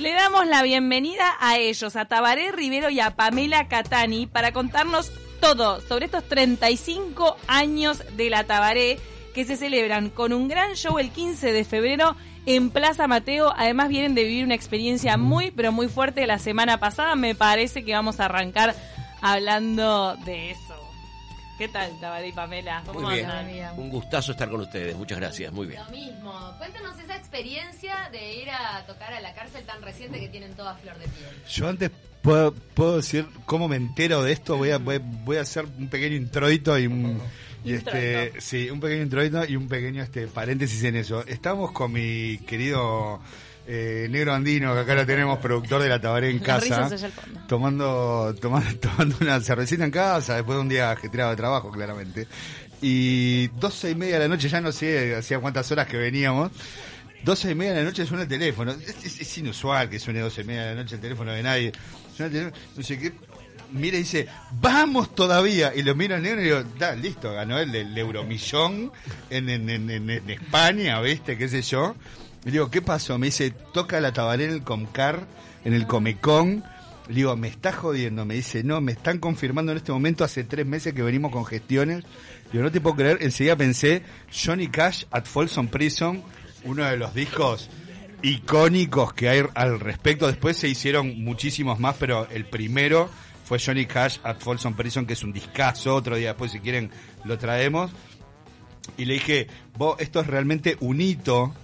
Le damos la bienvenida a ellos, a Tabaré Rivero y a Pamela Catani, para contarnos todo sobre estos 35 años de la Tabaré que se celebran con un gran show el 15 de febrero en Plaza Mateo. Además vienen de vivir una experiencia muy, pero muy fuerte la semana pasada. Me parece que vamos a arrancar hablando de eso. ¿Qué tal, Tabaré y Pamela? ¿Cómo muy bien. Un gustazo estar con ustedes. Muchas gracias. Muy bien. Lo mismo. Cuéntanos esa experiencia de ir a tocar a la cárcel tan reciente que tienen toda flor de piel. Yo antes puedo, puedo decir cómo me entero de esto. Voy a, voy, a hacer un pequeño introito y un... Y este, sí, un pequeño introito y un pequeño este paréntesis en eso. Estamos con mi querido eh, negro andino, que acá lo tenemos, productor de la Tabaré en casa, tomando, tomando, tomando una cervecita en casa después de un día ajetreado de trabajo, claramente. Y doce y media de la noche, ya no sé hacía cuántas horas que veníamos. Doce y media de la noche suena el teléfono. Es, inusual que suene doce y media de la noche el teléfono de nadie. Suena el teléfono, no sé qué mira y dice, vamos todavía. Y lo miro al negro y digo, da, listo, ganó el, el euromillón en, en, en, en, España, ¿viste? ¿Qué sé yo? Y digo, ¿qué pasó? Me dice, toca la tabaré en el Comcar, en el Comecon. Le digo, ¿me está jodiendo? Me dice, no, me están confirmando en este momento, hace tres meses que venimos con gestiones. Digo, no te puedo creer. Enseguida pensé, Johnny Cash at Folsom Prison, uno de los discos icónicos que hay al respecto. Después se hicieron muchísimos más, pero el primero fue Johnny Cash at Folsom Prison, que es un discazo. Otro día después, si quieren, lo traemos. Y le dije, vos, esto es realmente un hito,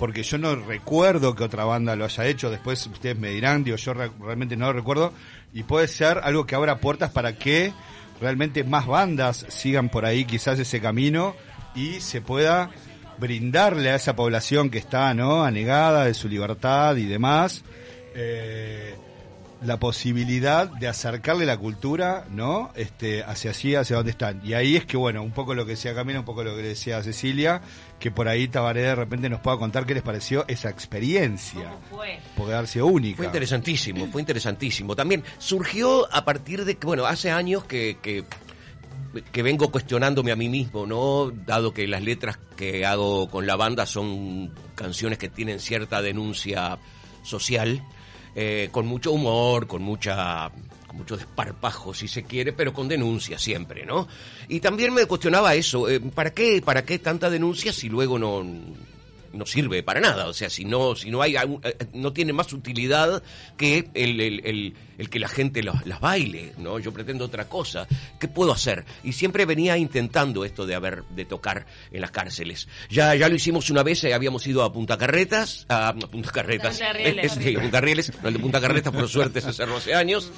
porque yo no recuerdo que otra banda lo haya hecho. Después ustedes me dirán, digo, yo realmente no lo recuerdo. Y puede ser algo que abra puertas para que realmente más bandas sigan por ahí, quizás ese camino, y se pueda brindarle a esa población que está, ¿no? Anegada de su libertad y demás. Eh, la posibilidad de acercarle la cultura, ¿no? Este, hacia allí, hacia donde están. Y ahí es que, bueno, un poco lo que decía Camila, un poco lo que decía Cecilia, que por ahí Tabaré de repente nos pueda contar qué les pareció esa experiencia. ¿Cómo fue? Porque haber sido única. Fue interesantísimo, fue interesantísimo. También surgió a partir de que, bueno, hace años que, que que vengo cuestionándome a mí mismo, ¿no? Dado que las letras que hago con la banda son canciones que tienen cierta denuncia social, eh, con mucho humor, con mucha con mucho desparpajo si se quiere, pero con denuncia siempre, ¿no? Y también me cuestionaba eso, eh, ¿para qué para qué tanta denuncia si luego no no sirve para nada. O sea, si no, si no hay, eh, no tiene más utilidad que el, el, el, que la gente las baile, ¿no? Yo pretendo otra cosa. ¿Qué puedo hacer? Y siempre venía intentando esto de haber, de tocar en las cárceles. Ya, ya lo hicimos una vez, eh, habíamos ido a Punta Carretas, a, Punta Carretas, Punta Rieles. sí, a Punta Rieles, no, el de Punta Carretas por suerte se cerró hace años,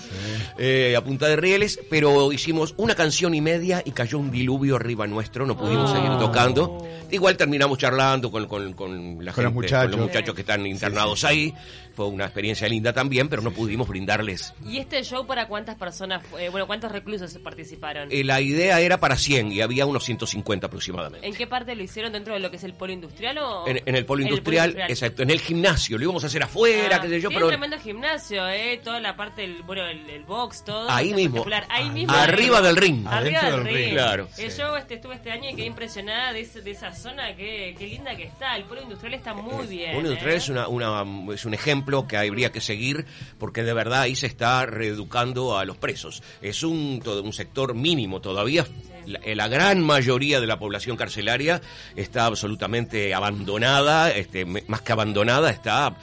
eh, a Punta de Rieles, pero hicimos una canción y media y cayó un diluvio arriba nuestro, no pudimos seguir tocando. Igual terminamos charlando con, con, con la gente, los muchachos. con los muchachos que están internados ahí. Fue una experiencia linda también, pero no pudimos brindarles. ¿Y este show para cuántas personas, eh, bueno, cuántos reclusos participaron? Eh, la idea era para 100 y había unos 150 aproximadamente. ¿En qué parte lo hicieron? ¿Dentro de lo que es el polo industrial o...? En, el, polo industrial, exacto. En el gimnasio. Lo íbamos a hacer afuera, ah, qué sé yo, pero... un tremendo gimnasio, ¿eh? Toda la parte, del, bueno, el, box, todo. Ahí mismo. Ahí mismo. Arriba del ring. Arriba del, ring. Claro. Yo este, estuve este año y quedé impresionada de, esa zona, qué, qué linda que está. El polo industrial está muy bien. El polo industrial es, una, una, es un ejemplo que habría que seguir porque de verdad ahí se está reeducando a los presos. Es un, todo, un sector mínimo todavía. La, gran mayoría de la población carcelaria está absolutamente abandonada, este, más que abandonada, está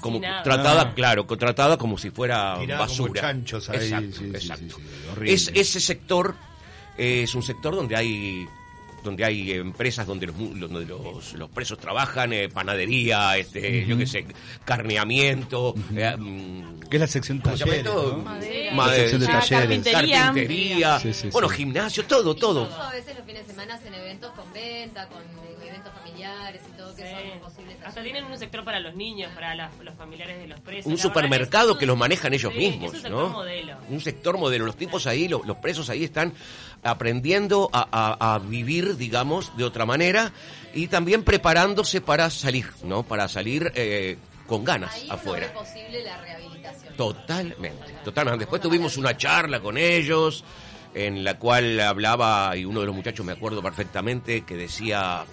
como tratada, ah. claro, tratada como si fuera basura. exacto, es, ese sector es un sector donde hay donde hay empresas donde los, donde los, presos trabajan, eh, panadería, este, yo qué sé, carneamiento. Eh, mm, ¿Qué es la sección talleres? ¿no? Madera. La sección de talleres. Carpintería. bueno, gimnasio, todo, todo. a veces los fines de semana hacen eventos con venta, con eventos familiares y todo, que son posibles. Hasta tienen un sector para los niños, para los familiares de los presos. Un supermercado que los manejan ellos mismos, es un ¿no? Modelo. Un sector modelo. Los tipos ahí, los, los presos ahí están aprendiendo a, vivir, digamos, de otra manera y también preparándose para salir, ¿no? Para salir eh, con ganas Ahí afuera. Es posible la rehabilitación. Totalmente, totalmente. Después tuvimos una charla con ellos en la cual hablaba, y uno de los muchachos me acuerdo perfectamente, que decía,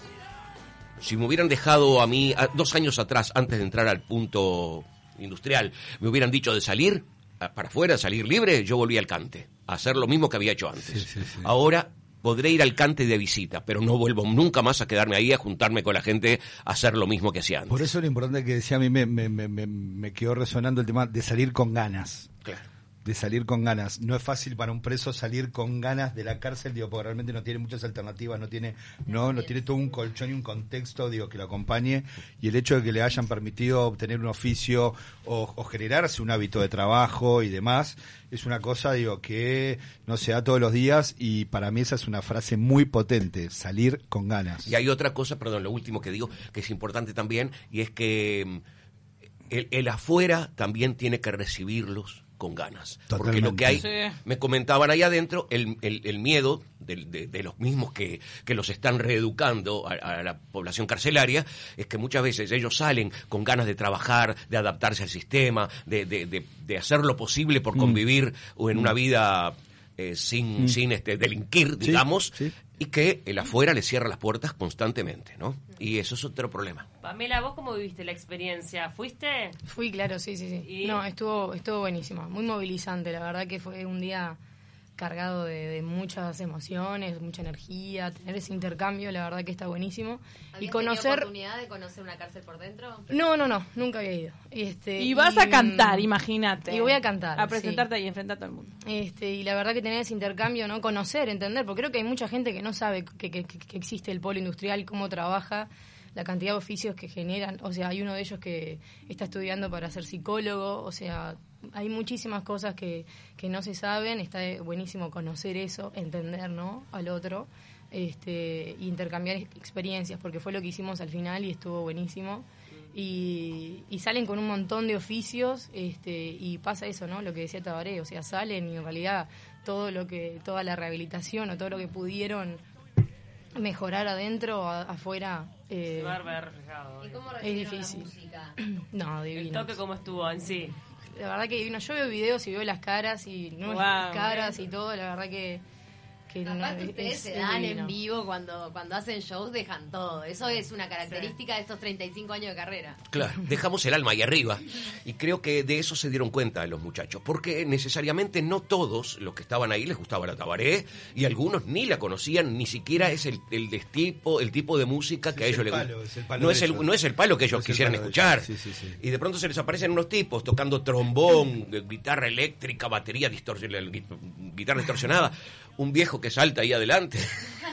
si me hubieran dejado a mí dos años atrás, antes de entrar al punto industrial, me hubieran dicho de salir para afuera, salir libre, yo volví al cante, a hacer lo mismo que había hecho antes. Sí, sí, sí. Ahora podré ir al cante de visita, pero no vuelvo nunca más a quedarme ahí, a juntarme con la gente, a hacer lo mismo que hacía antes. Por eso lo importante que decía a mí me, me, me, me- quedó resonando el tema de salir con ganas. Claro. De salir con ganas. No es fácil para un preso salir con ganas de la cárcel, digo, porque realmente no tiene muchas alternativas, no tiene, no, no tiene todo un colchón y un contexto, digo, que lo acompañe. Y el hecho de que le hayan permitido obtener un oficio o, o generarse un hábito de trabajo y demás, es una cosa, digo, que no se da todos los días y para mí esa es una frase muy potente, salir con ganas. Y hay otra cosa, perdón, lo último que digo, que es importante también, y es que mm, el, el afuera también tiene que recibirlos con ganas. Porque lo que hay, me comentaban ahí adentro, el, el- el miedo del- de, de los mismos que, que los están reeducando a, a la población carcelaria, es que muchas veces ellos salen con ganas de trabajar, de adaptarse al sistema, de, de- de- de hacer lo posible por convivir o en una vida eh, sin, sin este, delinquir, Sí, digamos, sí. y que el afuera le cierra las puertas constantemente, ¿no? Y eso es otro problema. Pamela, ¿vos cómo viviste la experiencia? ¿Fuiste? Fui, claro, sí, sí, sí. ¿Y? No, estuvo, estuvo buenísimo, muy movilizante, la verdad que fue un día cargado de, de muchas emociones, mucha energía, tener ese intercambio, la verdad que está buenísimo. Y ¿Habías tenido conocer... oportunidad de conocer una cárcel por dentro? No, no, no, nunca había ido. Este, Y vas a cantar, mm, imagínate. Y voy a cantar, A sí. presentarte ahí enfrente a todo el mundo. Este, y la verdad que tener ese intercambio, ¿no? Conocer, entender, porque creo que hay mucha gente que no sabe que, que- que- que existe el polo industrial, cómo trabaja, la cantidad de oficios que generan. O sea, hay uno de ellos que está estudiando para ser psicólogo, o sea, hay muchísimas cosas que, que no se saben, está buenísimo conocer eso, entender, ¿no? Al otro, este, y intercambiar ex- experiencias, porque fue lo que hicimos al final y estuvo buenísimo y, y salen con un montón de oficios este, y pasa eso, ¿no? Lo que decía Tabaré, o sea, salen y en realidad todo lo que, toda la rehabilitación o todo lo que pudieron mejorar adentro, a- afuera, eh, Se va a ver reflejado. ¿Y cómo Es difícil. la música? no, El divino. toque cómo estuvo en sí. La verdad que. Yo veo videos y veo las caras y no Guau. caras y todo, la verdad que, que no, ustedes es se dan divino. en vivo cuando, cuando hacen shows, dejan todo. Eso es una característica de estos 35 años de carrera. Claro, dejamos el alma ahí arriba. Y creo que de eso se dieron cuenta los muchachos. Porque necesariamente no todos los que estaban ahí les gustaba la tabaré. Y algunos ni la conocían, ni siquiera es el, el des- tipo, el tipo de música que a ellos el les gusta. es el palo No es el, ellos. no es el palo que ellos No es el quisieran escuchar. ellos. Sí, sí, sí. Y de pronto se les aparecen unos tipos tocando trombón, guitarra eléctrica, batería distorsionada, guitarra distorsionada. Un viejo que salta ahí adelante.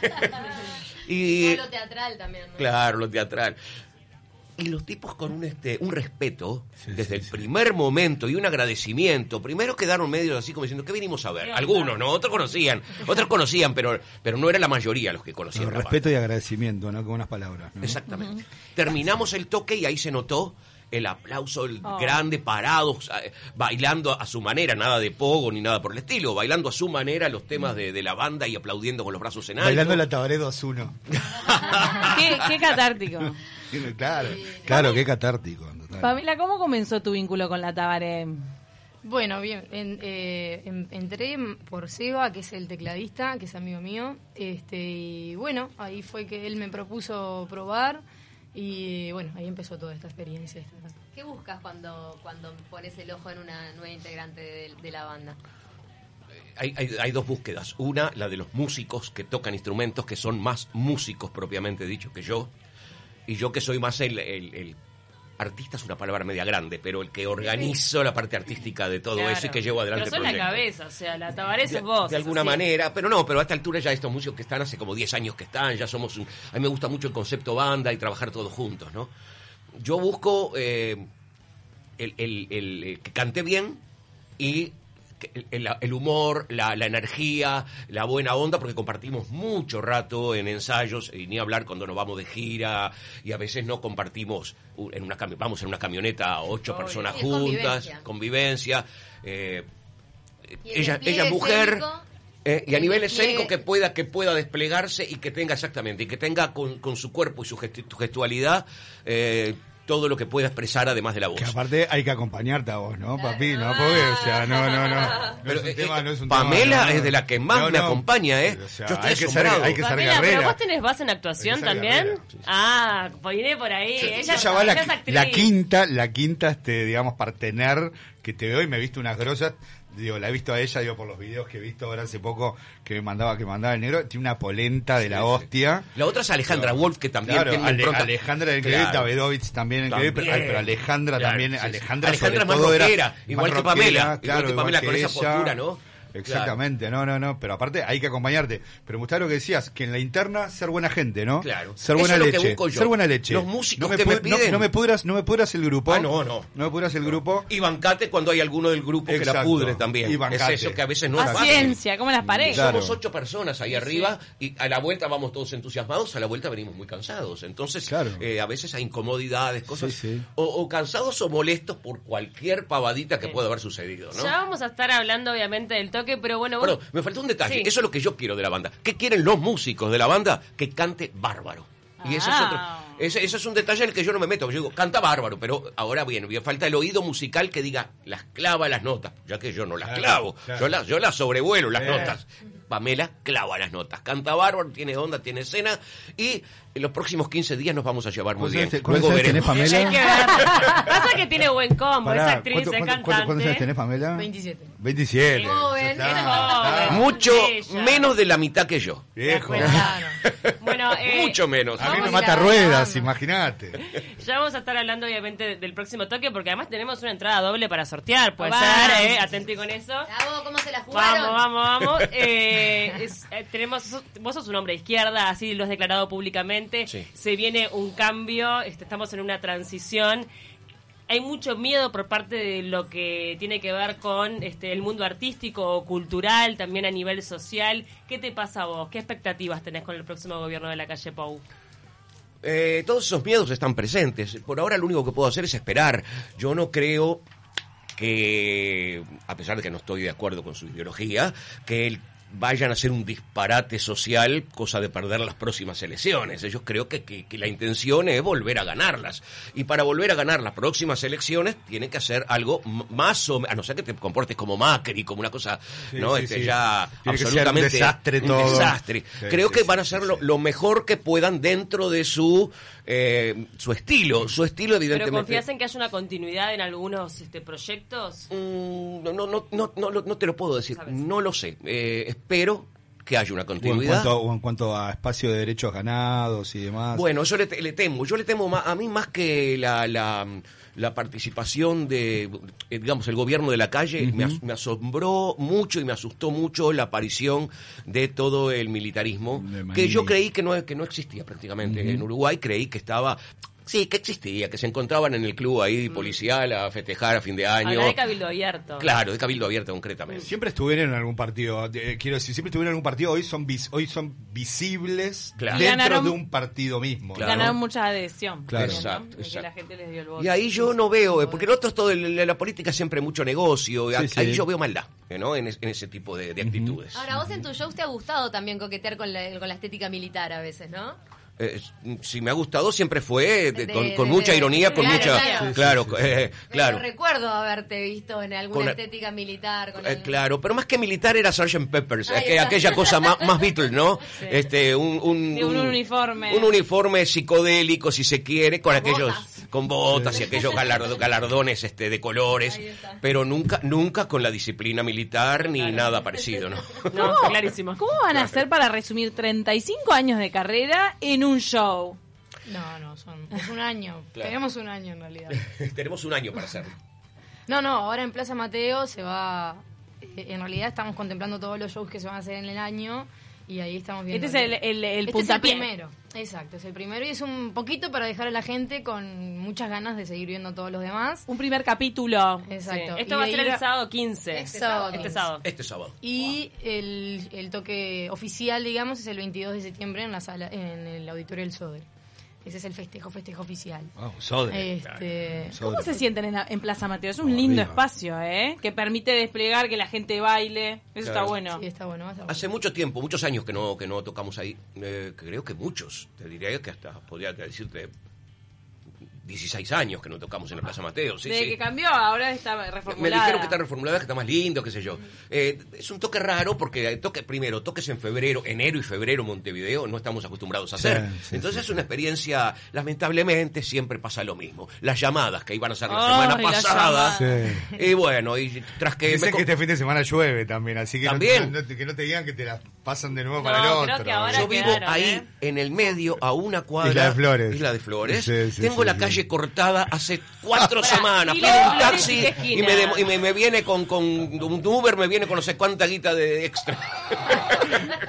y lo teatral también, ¿no? Claro, lo teatral. Y los tipos con un este un respeto Sí, desde sí, el sí. primer momento y un agradecimiento. Primero quedaron medios así como diciendo, ¿qué vinimos a ver? Algunos, ¿no? Otros conocían, otros conocían, pero, pero no era la mayoría los que conocían. Con la respeto y agradecimiento, ¿no? Con unas palabras. ¿no? Exactamente. Terminamos el toque y ahí se notó el aplauso el Oh. grande, parados, eh, bailando a su manera, nada de pogo ni nada por el estilo, bailando a su manera los temas de, de la banda y aplaudiendo con los brazos en alto. Bailando la Tabaré 2-1. qué, qué catártico. claro, claro, qué catártico. Pamela, ¿cómo comenzó tu vínculo con la Tabaré? Bueno, bien, en- eh, en- entré por Seba, que es el tecladista, que es amigo mío, este, y bueno, ahí fue que él me propuso probar, y bueno, ahí empezó toda esta experiencia. ¿Qué buscas cuando, cuando pones el ojo en una nueva integrante de, de la banda? hay, hay- hay dos búsquedas. Una, la de los músicos que tocan instrumentos, que son más músicos propiamente dicho que yo. Y yo que soy más el, el- el- artista es una palabra media grande, pero el que organizo la parte artística de todo Claro. eso y que llevo adelante Pero el son la cabeza, o sea, la Tabaré De, sos vos. de alguna así. manera, pero no, pero a esta altura ya estos músicos que están hace como 10 años que están, ya somos un... A mí me gusta mucho el concepto banda y trabajar todos juntos, ¿no? Yo busco eh, el, el- el- el que cante bien y el, humor, la, la energía, la buena onda, porque compartimos mucho rato en ensayos, y ni hablar cuando nos vamos de gira, y a veces no compartimos, en una vamos en una camioneta ocho personas juntas, convivencia. convivencia. eh, ella, ella es mujer. escénico, eh, y a el nivel escénico que pueda que pueda desplegarse y que tenga exactamente y que tenga con, con su cuerpo y su gestualidad eh, todo lo que pueda expresar además de la voz. Que aparte hay que acompañarte a vos, ¿no, papi? No, porque, o sea, no, no, no. No Pero, es un eh, tema, eh, no es un Pamela tema, no, es de la que más No, me acompaña, ¿eh? O sea, Yo estoy hay que ser, hay que Pamela, pero vos tenés base en actuación también. sí, sí. Ah, viene por ahí. ella, va la, es actriz. la quinta, la quinta, este, digamos, partener que te veo y me he visto unas grosas. Digo, la he visto a ella, digo, por los videos que he visto ahora hace poco que me mandaba, que mandaba el negro. Tiene una polenta de la hostia. La otra es Alejandra Pero- Wolf, que también Claro, tiene Ale-. Alejandra era increíble, Claro. Davidovich también increíble, pero, pero Alejandra Claro, también, sí. Alejandra, Alejandra sobre más todo era rockera, más igual que rockera, Pamela, igual claro, que Pamela con esa postura, ¿no? Exactamente, no, no, no, pero aparte hay que acompañarte. Pero me gustaba lo que decías, que en la interna ser buena gente, ¿no? Claro. Ser Eso buena es lo que leche. busco yo. Ser buena leche. Los músicos no que me pu- no- piden. No, me pudras, no me pudras el grupo. Ah, no, no. No me pudras el grupo. Y bancate cuando hay alguno del grupo que la pudre también. Y es bancate. eso que a veces no es. Paciencia, como las paredes. Claro. Somos ocho personas ahí arriba y a la vuelta vamos todos entusiasmados, a la vuelta venimos muy cansados. Entonces, Claro. eh, a veces hay incomodidades, cosas. Sí, sí. O, o cansados o molestos por cualquier pavadita que Sí. pueda haber sucedido, ¿no? Ya vamos a estar hablando, obviamente, del toque, pero bueno, vos- Perdón, me faltó un detalle. Sí. Eso es lo que yo quiero de la banda. ¿Qué quieren los músicos de la banda? Que cante bárbaro. Y eso es Ah. otro. Ese, ese es un detalle en el que yo no me meto. Yo digo, canta bárbaro, pero ahora bien, me falta el oído musical que diga, las clava las notas, ya que yo no las Claro, clavo. claro. Yo las yo las sobrevuelo las Eh. notas. Pamela clava las notas. Canta bárbaro, tiene onda, tiene escena. Y en los próximos 15 días nos vamos a llevar muy ¿Cuántos bien. Luego tenés, veremos. Pamela? Pasa que tiene buen combo, Pará, es actriz, ¿cuánto- es cuánto- cantante. cuánto- ¿Cuántos años tenés, Pamela? 27. 27. Joven, está. Mucho Ella. menos de la mitad que yo. Viejo. Bueno, eh, Mucho menos. A mí me mata ruedas, imagínate. Ya vamos a estar hablando, obviamente, del próximo toque, porque además tenemos una entrada doble para sortear. Puede ser, ¿eh? Atenti con eso. Bravo, ¿cómo se la jugaron? Vamos, vamos, vamos. Eh, es- eh, tenemos, sos- vos sos un hombre de izquierda, así lo has declarado públicamente. Sí. Se viene un cambio, este, estamos en una transición. Hay mucho miedo por parte de lo que tiene que ver con este, el mundo artístico o cultural, también a nivel social. ¿Qué te pasa a vos? ¿Qué expectativas tenés con el próximo gobierno de la calle Pou? Eh, todos esos miedos están presentes. Por ahora lo único que puedo hacer es esperar. Yo no creo que, a pesar de que no estoy de acuerdo con su ideología, que el- vayan a hacer un disparate social, cosa de perder las próximas elecciones. Ellos creo que, que- que la intención es volver a ganarlas. Y para volver a ganar las próximas elecciones, tienen que hacer algo más o menos, a no ser que te comportes como Macri, como una cosa, Sí, ¿no? sí, este, sí. ya Tiene ser un absolutamente desastre un todo. desastre. Sí, creo sí, que sí, van a hacer sí. lo, lo mejor que puedan dentro de su eh, su estilo. Su estilo, ¿Pero evidentemente. confías en que haya una continuidad en algunos este, proyectos? Mm, no, no, no, no, no, te lo puedo decir. Sabes. No lo sé. Eh, espero que haya una O en, continuidad. cuanto, o en cuanto a espacio de derechos ganados y demás. Bueno, yo le, te- le temo, yo le temo más, a mí más que la, la, la participación de, eh, digamos, el gobierno de la calle, me, as- me asombró mucho y me asustó mucho la aparición de todo el militarismo, De que yo creí que no, que no existía prácticamente en Uruguay, creí que estaba... Sí, que existía, que se encontraban en el club ahí policial a festejar a fin de año. Habla de Cabildo Abierto. Claro, de Cabildo Abierto concretamente. Siempre estuvieron en algún partido, eh, quiero decir, siempre estuvieron en algún partido, hoy son vis- hoy son visibles Claro. dentro Ganaron- de un partido mismo. Claro. Ganaron mucha adhesión. Claro. ¿no? Exacto, De que exacto. la gente les dio el voto. Y ahí yo no veo, eh, porque el otro es todo, el- la política es siempre mucho negocio, y Sí, ahí sí. yo veo maldad, eh, ¿no? En, es- en ese tipo de, de actitudes. Ahora, vos en tu show te ha gustado también coquetear con la, con la estética militar a veces, ¿no? Eh, si me ha gustado siempre fue de- De- con, de- con mucha de- ironía, con claro, mucha... claro. Claro, Sí, sí, eh, claro. Pero recuerdo haberte visto en alguna Con estética militar. Con Eh, claro, pero más que militar era Sgt. Peppers, Ahí aqu- está. aquella cosa más, más Beatles, ¿no? Este, un, un, un uniforme. Un uniforme psicodélico, si se quiere, con, Con aquellos, botas. Con botas y aquellos galardo- galardones este, de colores, pero nunca, nunca con la disciplina militar ni nada parecido, ¿no? No, está clarísimo. ¿Cómo van a hacer para resumir 35 años de carrera en un show? No, no, son, es un año. Claro. Tenemos un año en realidad. Tenemos un año para hacerlo. No, no, ahora en Plaza Mateo se va. eh, En realidad estamos contemplando todos los shows que se van a hacer en el año y ahí estamos viendo. Este es el, el, el Este puntapié. es el primero, exacto, es el primero y es un poquito para dejar a la gente con muchas ganas de seguir viendo todos los demás. Un primer capítulo. Exacto. Sí. Esto Y va a ser el a- sábado 15. Este sábado. Este sábado. Este sábado. Y el, el toque oficial, digamos, es el 22 de septiembre en la sala, en el auditorio del Soder. Ese es el festejo, festejo oficial. Ah, Sodre. Este, ¿Cómo se sienten en, en Plaza Mateo? Es un lindo Arriba. espacio, ¿eh? Que permite desplegar, que la gente baile. Eso Claro. está bueno. sí, está bueno. Hace mucho tiempo, muchos años que no, que no tocamos ahí. Eh, creo que muchos. Te diría que hasta podría decirte 16 años que no tocamos en la Plaza Mateo. Sí, de sí. que cambió, ahora está Me reformulada. dijeron que está reformulada, que está más lindo, qué sé yo. Eh, es un toque raro porque toque, primero, toques en febrero, enero y febrero Montevideo, no estamos acostumbrados a hacer. sí, Entonces es una experiencia, lamentablemente siempre pasa lo mismo. Las llamadas que iban a ser la semana las pasada. Y bueno, y tras que... Dicen me que este fin de semana llueve también, así que no- También. No, que no te digan que te la pasan de nuevo No, para el creo otro. que ahora Yo vivo quedaron, ahí, ¿eh? en el medio, a una cuadra. Isla de Flores. Isla de Flores. Sí, sí, Tengo sí, la sí. calle cortada hace cuatro semanas. Pido de un taxi ¿y me, demo- y me, me viene con, con un Uber, me viene con no sé cuánta guita de extra.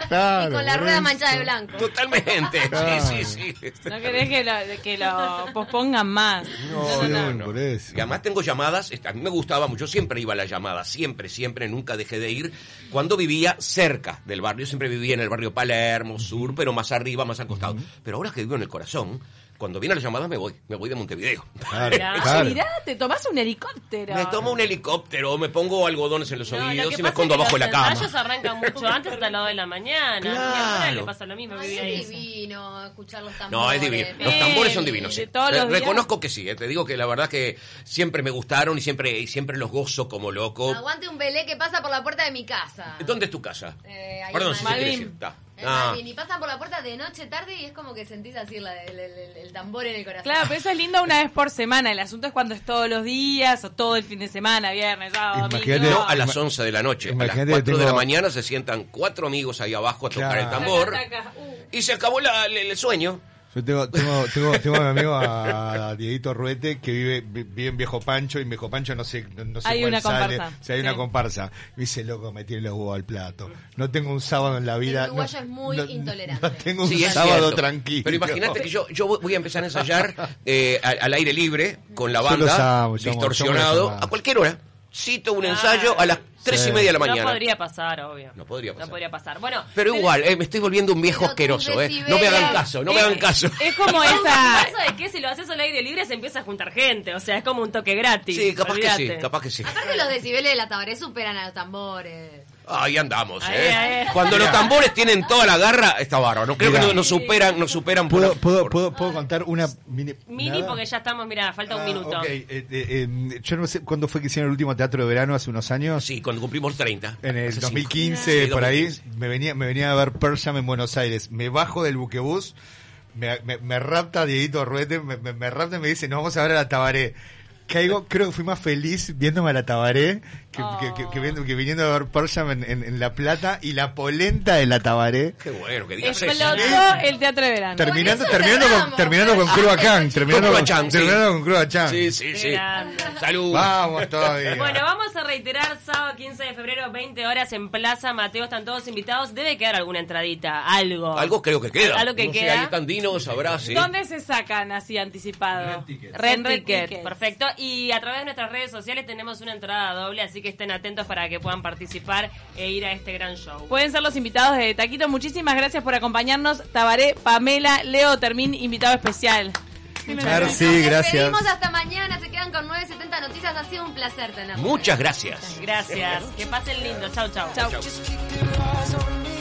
Claro, y con la rueda eso. manchada de blanco. Totalmente. Claro. Sí, sí, sí. No querés que lo, que lo pospongan más. No, no, por eso. Y además tengo llamadas, a mí me gustaba mucho, siempre iba a las llamadas, siempre, siempre, nunca dejé de ir. Cuando vivía cerca del barrio, siempre vivía en el barrio Palermo, sur, pero más arriba, más al costado. Pero ahora que vivo en el corazón, cuando vienen las llamadas me voy, me voy de Montevideo. Claro, Mirá. claro. Mirá, te tomás un helicóptero. Me tomo un helicóptero, me pongo algodones en los No, oídos y me escondo es que abajo de la los cama. ensayos arrancan mucho antes hasta las 2 de la mañana. Claro. Y ahora le pasa lo mismo, Ay, vivía es divino escuchar los tambores. No, es divino. Los tambores son divinos. sí. los. Reconozco que sí. eh, Te digo que la verdad que siempre me gustaron y siempre, y siempre los gozo como loco. Aguante un belé que pasa por la puerta de mi casa. ¿Dónde es tu casa? Eh, ahí Perdón, si te Ah. Y pasan por la puerta de noche, tarde y es como que sentís así la- el, el- el- el tambor en el corazón. Claro, pero eso es lindo una vez por semana. El asunto es cuando es todos los días o todo el fin de semana, viernes, sábado, Imagínate- domingo. No, a las 11 de la noche. A las Imagínate 4 que de la mañana se sientan cuatro amigos ahí abajo a tocar Claro. el tambor. Taca, taca, uh. Y se acabó la- el, el sueño. Yo tengo, tengo, tengo, tengo a mi amigo a Dieguito Ruete que vive, vi- vive en Viejo Pancho y en Viejo Pancho no sé, no, no sé Hay cuál una sale. comparsa. Si hay una comparsa. Me dice, loco, me tiene los huevos al plato. No tengo un sábado en la vida. El uruguayo no- es muy no- intolerante. No tengo un Sí, sábado cierto. tranquilo. Pero imagínate que yo, yo voy a empezar a ensayar eh, al, al aire libre, con la banda, amo, distorsionado, amo a cualquier hora. Cito un Ah. ensayo a las tres Sí. y media de la No mañana. podría pasar, obvio. No podría pasar. No podría pasar. Bueno, Pero igual, eh, me estoy volviendo un viejo asqueroso, ¿eh? No me hagan caso, no me Eh, hagan caso. Es como Esa... Eso de que si lo haces al aire libre se empieza a juntar gente, o sea, es como un toque gratis. Sí, capaz que sí, capaz que sí. Aparte los decibeles de la tabaré superan a los tambores. Ahí andamos, ¿eh? Cuando los tambores tienen toda la garra, está bárbaro. Creo Mira. que nos, superan, nos superan por- ¿Puedo, puedo, por- puedo, contar una mini... Mini nada? porque ya estamos, mira, falta un Ah, minuto. ok, eh, eh, eh, yo no sé cuándo fue que hicieron el último teatro de verano, hace unos años. Sí, cuando cumplimos 30. En el Hace cinco. 2015, Sí, por ahí, 2015. me venía, me venía a ver Pearl Jam en Buenos Aires. Me bajo del buquebús, me, me, me rapta Dieguito Ruete, me, me, me rapta y me dice, nos vamos a ver a la Tabaré. Caigo, creo que fui más feliz viéndome a la Tabaré que, que, que- que viendo- que viniendo a ver Pearl Jam en, en- en La Plata y la polenta de la Tabaré. Qué bueno que digas eso. Explotó el teatro de verano. Terminando, terminando con, terminando con terminando Con con, Crua Chan, sí. terminando con Crua Chan. Sí, sí, sí. Salud. Vamos todavía. Bueno, vamos a reiterar sábado 15 de febrero, 20 horas en Plaza Mateo, están todos invitados. Debe quedar alguna entradita, algo. Algo creo que queda. Algo que no sé, queda. ahí están dinos, habrá, sí. ¿Dónde se sacan así anticipado? Red En Red Ticket, perfecto. Y a través de nuestras redes sociales tenemos una entrada doble, así que estén atentos para que puedan participar e ir a este gran show. Pueden ser los invitados de Taquito. Muchísimas gracias por acompañarnos. Tabaré, Pamela, Leo Termín, invitado especial. Nos gracias. despedimos hasta mañana. Se quedan con 970 noticias. Ha sido un placer tenerlos. Muchas gracias. Gracias. Que pasen lindo. Chau, chau. Chau. Chau.